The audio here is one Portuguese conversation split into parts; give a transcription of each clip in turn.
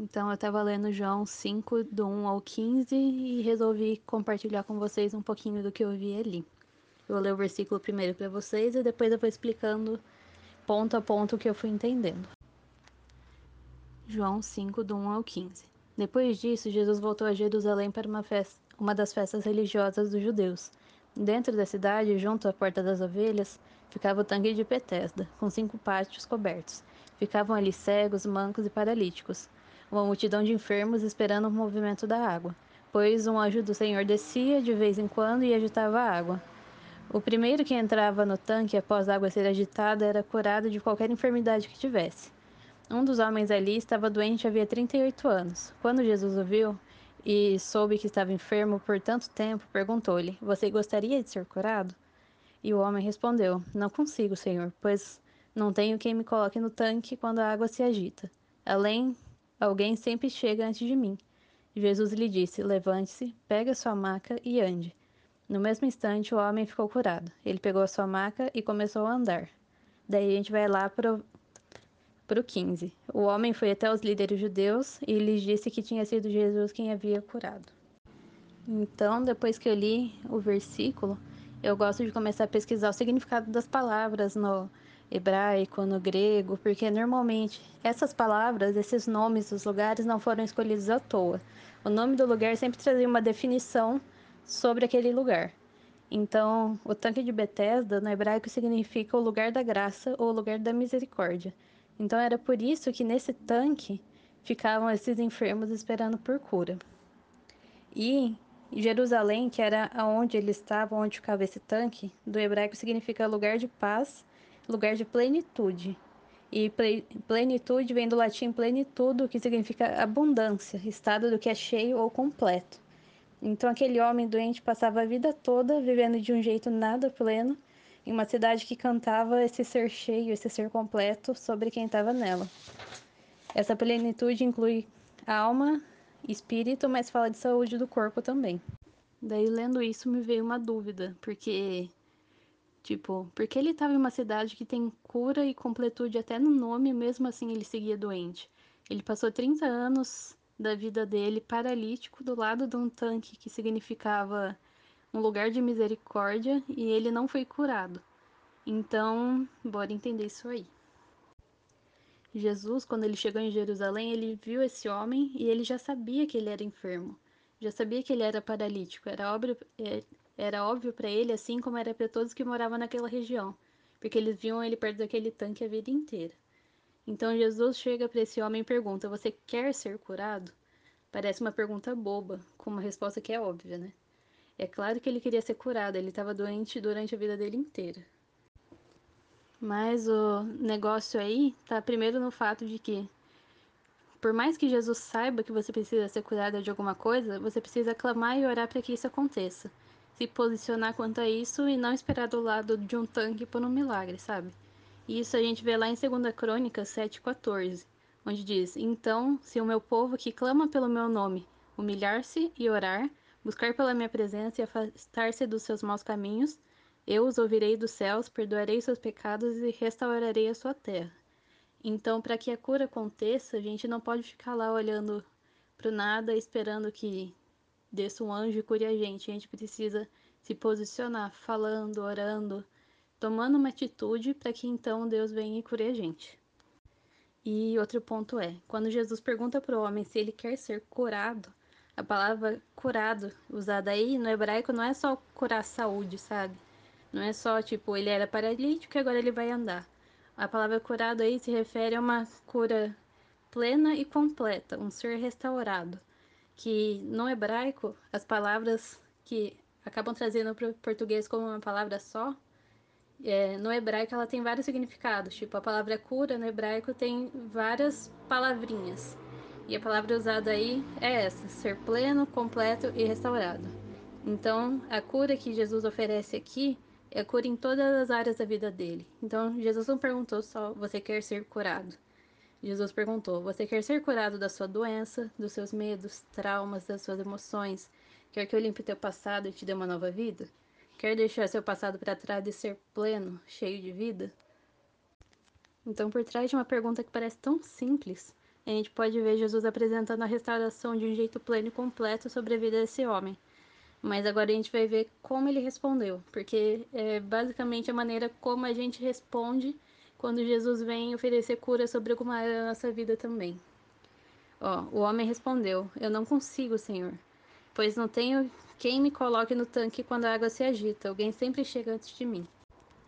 Então eu estava lendo João 5, do 1 ao 15, e resolvi compartilhar com vocês um pouquinho do que eu vi ali. Eu vou ler o versículo primeiro para vocês e depois eu vou explicando ponto a ponto o que eu fui entendendo. João 5, do 1 ao 15. Depois disso, Jesus voltou a Jerusalém para uma, festa, uma das festas religiosas dos judeus. Dentro da cidade, junto à Porta das Ovelhas, ficava o tanque de Betesda, com cinco pátios cobertos. Ficavam ali cegos, mancos e paralíticos uma multidão de enfermos esperando o movimento da água, pois um anjo do Senhor descia de vez em quando e agitava a água. O primeiro que entrava no tanque após a água ser agitada era curado de qualquer enfermidade que tivesse. Um dos homens ali estava doente havia 38 anos. Quando Jesus o viu e soube que estava enfermo por tanto tempo, perguntou-lhe: Você gostaria de ser curado? E o homem respondeu: Não consigo, Senhor, pois não tenho quem me coloque no tanque quando a água se agita. Além Alguém sempre chega antes de mim. Jesus lhe disse: Levante-se, pegue a sua maca e ande. No mesmo instante, o homem ficou curado. Ele pegou a sua maca e começou a andar. Daí a gente vai lá para o 15. O homem foi até os líderes judeus e lhes disse que tinha sido Jesus quem havia curado. Então, depois que eu li o versículo, eu gosto de começar a pesquisar o significado das palavras no hebraico, no grego, porque normalmente essas palavras, esses nomes dos lugares não foram escolhidos à toa. O nome do lugar sempre trazia uma definição sobre aquele lugar. Então, o tanque de Betesda no hebraico significa o lugar da graça ou o lugar da misericórdia. Então, era por isso que nesse tanque ficavam esses enfermos esperando por cura. E Jerusalém, que era onde ele estava, onde ficava esse tanque, do hebraico significa lugar de paz lugar de plenitude. E plenitude vem do latim plenitudo, que significa abundância, estado do que é cheio ou completo. Então aquele homem doente passava a vida toda vivendo de um jeito nada pleno, em uma cidade que cantava esse ser cheio, esse ser completo sobre quem estava nela. Essa plenitude inclui alma, espírito, mas fala de saúde do corpo também. Daí lendo isso me veio uma dúvida, porque Tipo, porque ele estava em uma cidade que tem cura e completude até no nome, mesmo assim ele seguia doente. Ele passou 30 anos da vida dele paralítico do lado de um tanque que significava um lugar de misericórdia e ele não foi curado. Então, bora entender isso aí. Jesus, quando ele chegou em Jerusalém, ele viu esse homem e ele já sabia que ele era enfermo. Já sabia que ele era paralítico. Era óbvio, é, era óbvio para ele, assim como era para todos que moravam naquela região, porque eles viam ele perto daquele tanque a vida inteira. Então Jesus chega para esse homem e pergunta: Você quer ser curado? Parece uma pergunta boba, com uma resposta que é óbvia, né? É claro que ele queria ser curado, ele estava doente durante a vida dele inteira. Mas o negócio aí tá primeiro no fato de que, por mais que Jesus saiba que você precisa ser curado de alguma coisa, você precisa clamar e orar para que isso aconteça se posicionar quanto a isso e não esperar do lado de um tanque por um milagre, sabe? E isso a gente vê lá em 2 Crônicas 7,14, onde diz: Então, se o meu povo que clama pelo meu nome humilhar-se e orar, buscar pela minha presença e afastar-se dos seus maus caminhos, eu os ouvirei dos céus, perdoarei seus pecados e restaurarei a sua terra. Então, para que a cura aconteça, a gente não pode ficar lá olhando para o nada, esperando que desça um anjo e cure a gente. A gente precisa se posicionar, falando, orando, tomando uma atitude para que então Deus venha e cure a gente. E outro ponto é, quando Jesus pergunta para o homem se ele quer ser curado, a palavra curado usada aí no hebraico não é só curar saúde, sabe? Não é só tipo ele era paralítico e agora ele vai andar. A palavra curado aí se refere a uma cura plena e completa, um ser restaurado que no hebraico as palavras que acabam trazendo para o português como uma palavra só, é, no hebraico ela tem vários significados. Tipo, a palavra cura no hebraico tem várias palavrinhas. E a palavra usada aí é essa: ser pleno, completo e restaurado. Então, a cura que Jesus oferece aqui é cura em todas as áreas da vida dele. Então, Jesus não perguntou só: você quer ser curado? Jesus perguntou: Você quer ser curado da sua doença, dos seus medos, traumas, das suas emoções? Quer que eu limpe teu passado e te dê uma nova vida? Quer deixar seu passado para trás e ser pleno, cheio de vida? Então, por trás de uma pergunta que parece tão simples, a gente pode ver Jesus apresentando a restauração de um jeito pleno e completo sobre a vida desse homem. Mas agora a gente vai ver como ele respondeu, porque é basicamente a maneira como a gente responde quando Jesus vem oferecer cura sobre alguma área da nossa vida também. Ó, o homem respondeu: Eu não consigo, Senhor, pois não tenho quem me coloque no tanque quando a água se agita. Alguém sempre chega antes de mim.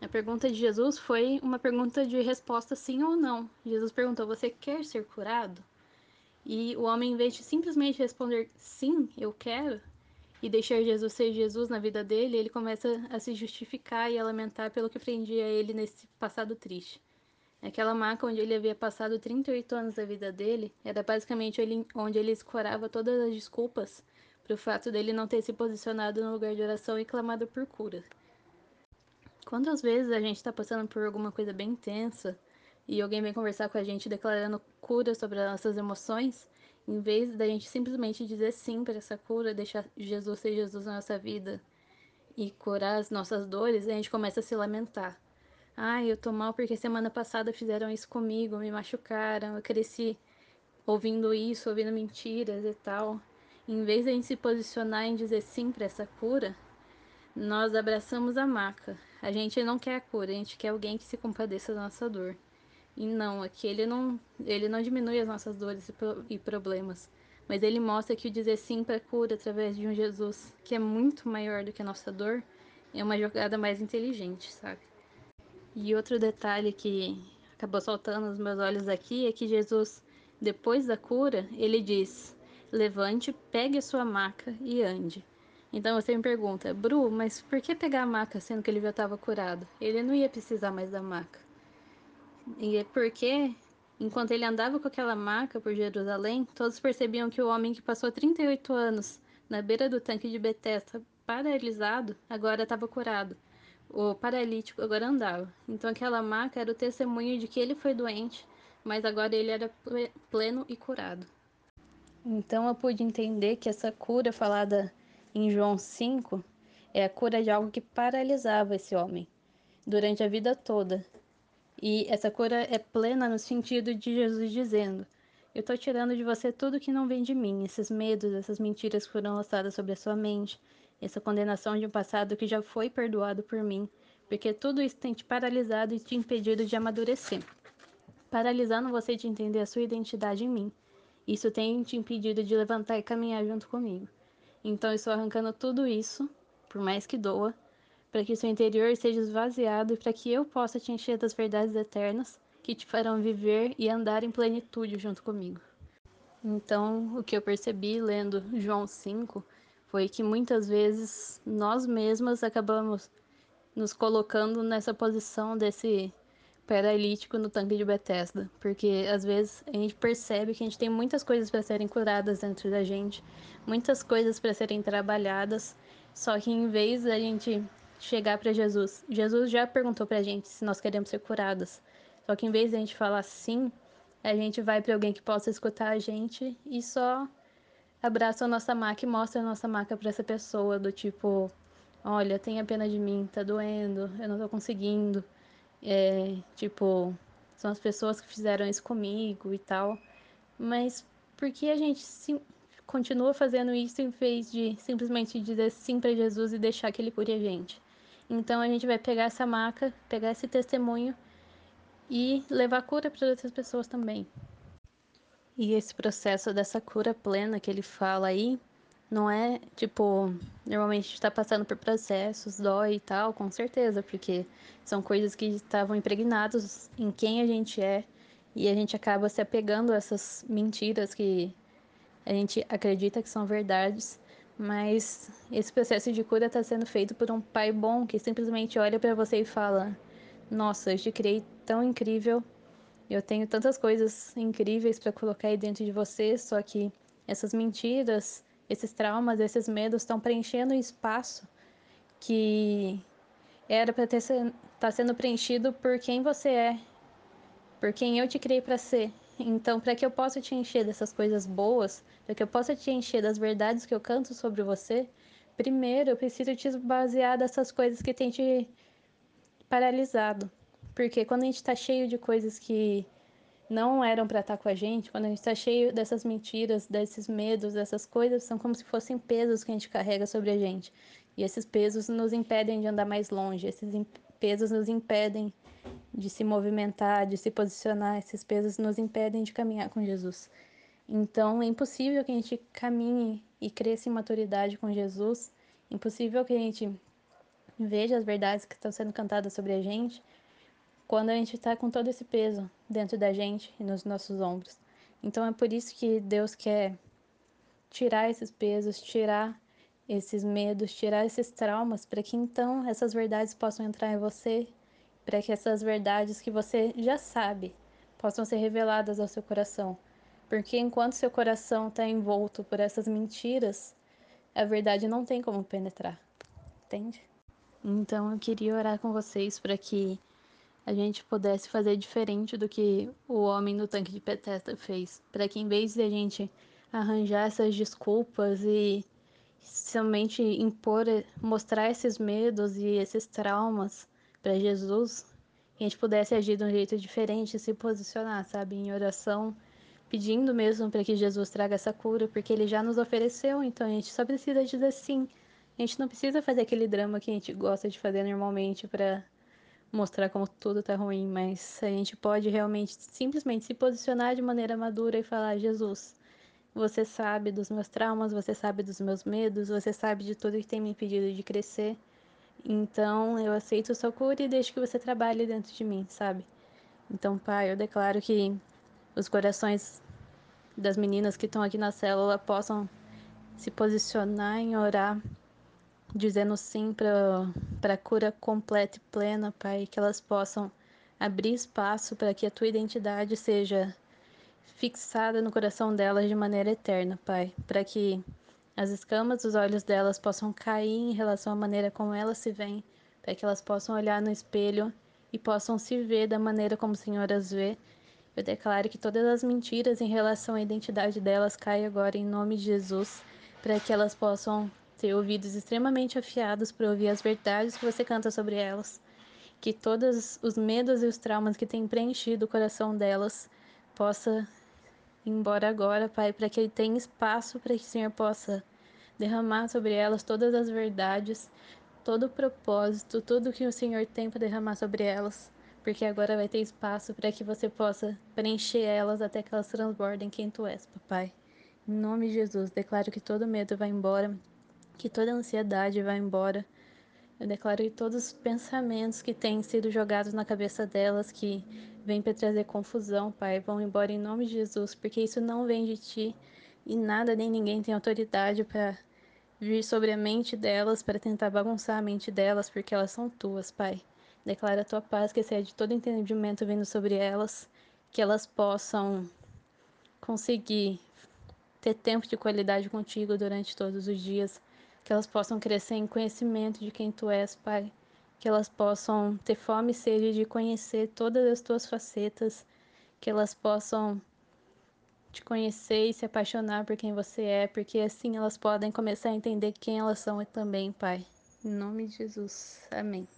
A pergunta de Jesus foi uma pergunta de resposta sim ou não. Jesus perguntou: Você quer ser curado? E o homem, em vez de simplesmente responder sim, eu quero, e deixar Jesus ser Jesus na vida dele, ele começa a se justificar e a lamentar pelo que prendia ele nesse passado triste. Aquela maca onde ele havia passado 38 anos da vida dele era basicamente onde ele escorava todas as desculpas para o fato dele não ter se posicionado no lugar de oração e clamado por cura. Quantas vezes a gente está passando por alguma coisa bem intensa e alguém vem conversar com a gente declarando cura sobre as nossas emoções, em vez da gente simplesmente dizer sim para essa cura, deixar Jesus ser Jesus na nossa vida e curar as nossas dores, a gente começa a se lamentar. Ai, eu tô mal porque semana passada fizeram isso comigo, me machucaram, eu cresci ouvindo isso, ouvindo mentiras e tal. Em vez de a gente se posicionar em dizer sim para essa cura, nós abraçamos a maca. A gente não quer a cura, a gente quer alguém que se compadeça da nossa dor. E não, aqui ele não, ele não diminui as nossas dores e, pro, problemas, mas ele mostra que o dizer sim para a cura através de um Jesus que é muito maior do que a nossa dor é uma jogada mais inteligente, sabe? E outro detalhe que acabou saltando nos meus olhos aqui é que Jesus, depois da cura, ele diz: Levante, pegue a sua maca e ande. Então você me pergunta, Bru, mas por que pegar a maca sendo que ele já estava curado? Ele não ia precisar mais da maca. E é porque, enquanto ele andava com aquela maca por Jerusalém, todos percebiam que o homem que passou 38 anos na beira do tanque de Betesda, paralisado, agora estava curado. O paralítico agora andava. Então aquela maca era o testemunho de que ele foi doente, mas agora ele era pleno e curado. Então eu pude entender que essa cura falada em João 5 é a cura de algo que paralisava esse homem durante a vida toda. E essa cura é plena no sentido de Jesus dizendo: Eu estou tirando de você tudo que não vem de mim, esses medos, essas mentiras que foram lançadas sobre a sua mente, essa condenação de um passado que já foi perdoado por mim, porque tudo isso tem te paralisado e te impedido de amadurecer. Paralisando você de entender a sua identidade em mim. Isso tem te impedido de levantar e caminhar junto comigo. Então eu estou arrancando tudo isso, por mais que doa, para que seu interior seja esvaziado e para que eu possa te encher das verdades eternas que te farão viver e andar em plenitude junto comigo. Então, o que eu percebi lendo João 5 foi que muitas vezes nós mesmas acabamos nos colocando nessa posição desse paralítico no tanque de Bethesda, porque às vezes a gente percebe que a gente tem muitas coisas para serem curadas dentro da gente, muitas coisas para serem trabalhadas, só que em vez da gente chegar para Jesus, Jesus já perguntou para a gente se nós queremos ser curadas. Só que em vez de a gente falar sim, a gente vai para alguém que possa escutar a gente e só abraça a nossa maca e mostra a nossa maca para essa pessoa, do tipo, olha, tenha pena de mim, tá doendo, eu não tô conseguindo. É, tipo, são as pessoas que fizeram isso comigo e tal. Mas por que a gente continua fazendo isso em vez de simplesmente dizer sim para Jesus e deixar que ele cure a gente? Então a gente vai pegar essa maca, pegar esse testemunho e levar cura para outras pessoas também. E esse processo dessa cura plena que ele fala aí, não é tipo, normalmente está passando por processos, dói e tal, com certeza, porque são coisas que estavam impregnadas em quem a gente é e a gente acaba se apegando a essas mentiras que a gente acredita que são verdades, mas esse processo de cura está sendo feito por um pai bom que simplesmente olha para você e fala: Nossa, eu te criei tão incrível eu tenho tantas coisas incríveis para colocar aí dentro de você, só que essas mentiras, esses traumas, esses medos estão preenchendo um espaço que era para estar tá sendo preenchido por quem você é, por quem eu te criei para ser. Então, para que eu possa te encher dessas coisas boas, para que eu possa te encher das verdades que eu canto sobre você, primeiro eu preciso te basear dessas coisas que tem te paralisado. Porque quando a gente está cheio de coisas que não eram para estar com a gente, quando a gente está cheio dessas mentiras, desses medos, dessas coisas, são como se fossem pesos que a gente carrega sobre a gente. E esses pesos nos impedem de andar mais longe, esses pesos nos impedem de se movimentar, de se posicionar, esses pesos nos impedem de caminhar com Jesus. Então é impossível que a gente caminhe e cresça em maturidade com Jesus, impossível que a gente veja as verdades que estão sendo cantadas sobre a gente quando a gente está com todo esse peso dentro da gente e nos nossos ombros. Então é por isso que Deus quer tirar esses pesos, tirar esses medos, tirar esses traumas, para que então essas verdades possam entrar em você, para que essas verdades que você já sabe possam ser reveladas ao seu coração. Porque enquanto seu coração está envolto por essas mentiras, a verdade não tem como penetrar, entende? Então eu queria orar com vocês para que a gente pudesse fazer diferente do que o homem no tanque de Bethesda fez, para que em vez de a gente arranjar essas desculpas e somente impor, mostrar esses medos e esses traumas para Jesus, que a gente pudesse agir de um jeito diferente, se posicionar, sabe, em oração, pedindo mesmo para que Jesus traga essa cura, porque ele já nos ofereceu, então a gente só precisa dizer sim. A gente não precisa fazer aquele drama que a gente gosta de fazer normalmente para mostrar como tudo tá ruim, mas a gente pode realmente simplesmente se posicionar de maneira madura e falar: Jesus, você sabe dos meus traumas, você sabe dos meus medos, você sabe de tudo que tem me impedido de crescer. Então eu aceito sua cura e deixo que você trabalhe dentro de mim, sabe? Então, Pai, eu declaro que os corações das meninas que estão aqui na célula possam se posicionar em orar dizendo sim para a cura completa e plena, Pai, que elas possam abrir espaço para que a tua identidade seja fixada no coração delas de maneira eterna, Pai, para que as escamas dos olhos delas possam cair em relação à maneira como elas se veem, para que elas possam olhar no espelho e possam se ver da maneira como o Senhor as vê. Eu declaro que todas as mentiras em relação à identidade delas caem agora em nome de Jesus, para que elas possam ter ouvidos extremamente afiados para ouvir as verdades que você canta sobre elas. Que todos os medos e os traumas que têm preenchido o coração delas possa embora agora, Pai, para que ele tenha espaço para que o Senhor possa derramar sobre elas todas as verdades, todo o propósito, tudo que o Senhor tem para derramar sobre elas, porque agora vai ter espaço para que você possa preencher elas até que elas transbordem quem tu és, papai. Em nome de Jesus, declaro que todo medo vai embora, que toda ansiedade vá embora. Eu declaro que todos os pensamentos que têm sido jogados na cabeça delas, que vêm para trazer confusão, Pai, vão embora em nome de Jesus, porque isso não vem de ti e nada nem ninguém tem autoridade para vir sobre a mente delas, para tentar bagunçar a mente delas, porque elas são tuas, Pai. Declara a tua paz que excede todo entendimento vindo sobre elas, que elas possam conseguir ter tempo de qualidade contigo durante todos os dias que elas possam crescer em conhecimento de quem tu és, Pai. Que elas possam ter fome e sede de conhecer todas as tuas facetas, que elas possam te conhecer e se apaixonar por quem você é, porque assim elas podem começar a entender quem elas são também, Pai. Em nome de Jesus. Amém.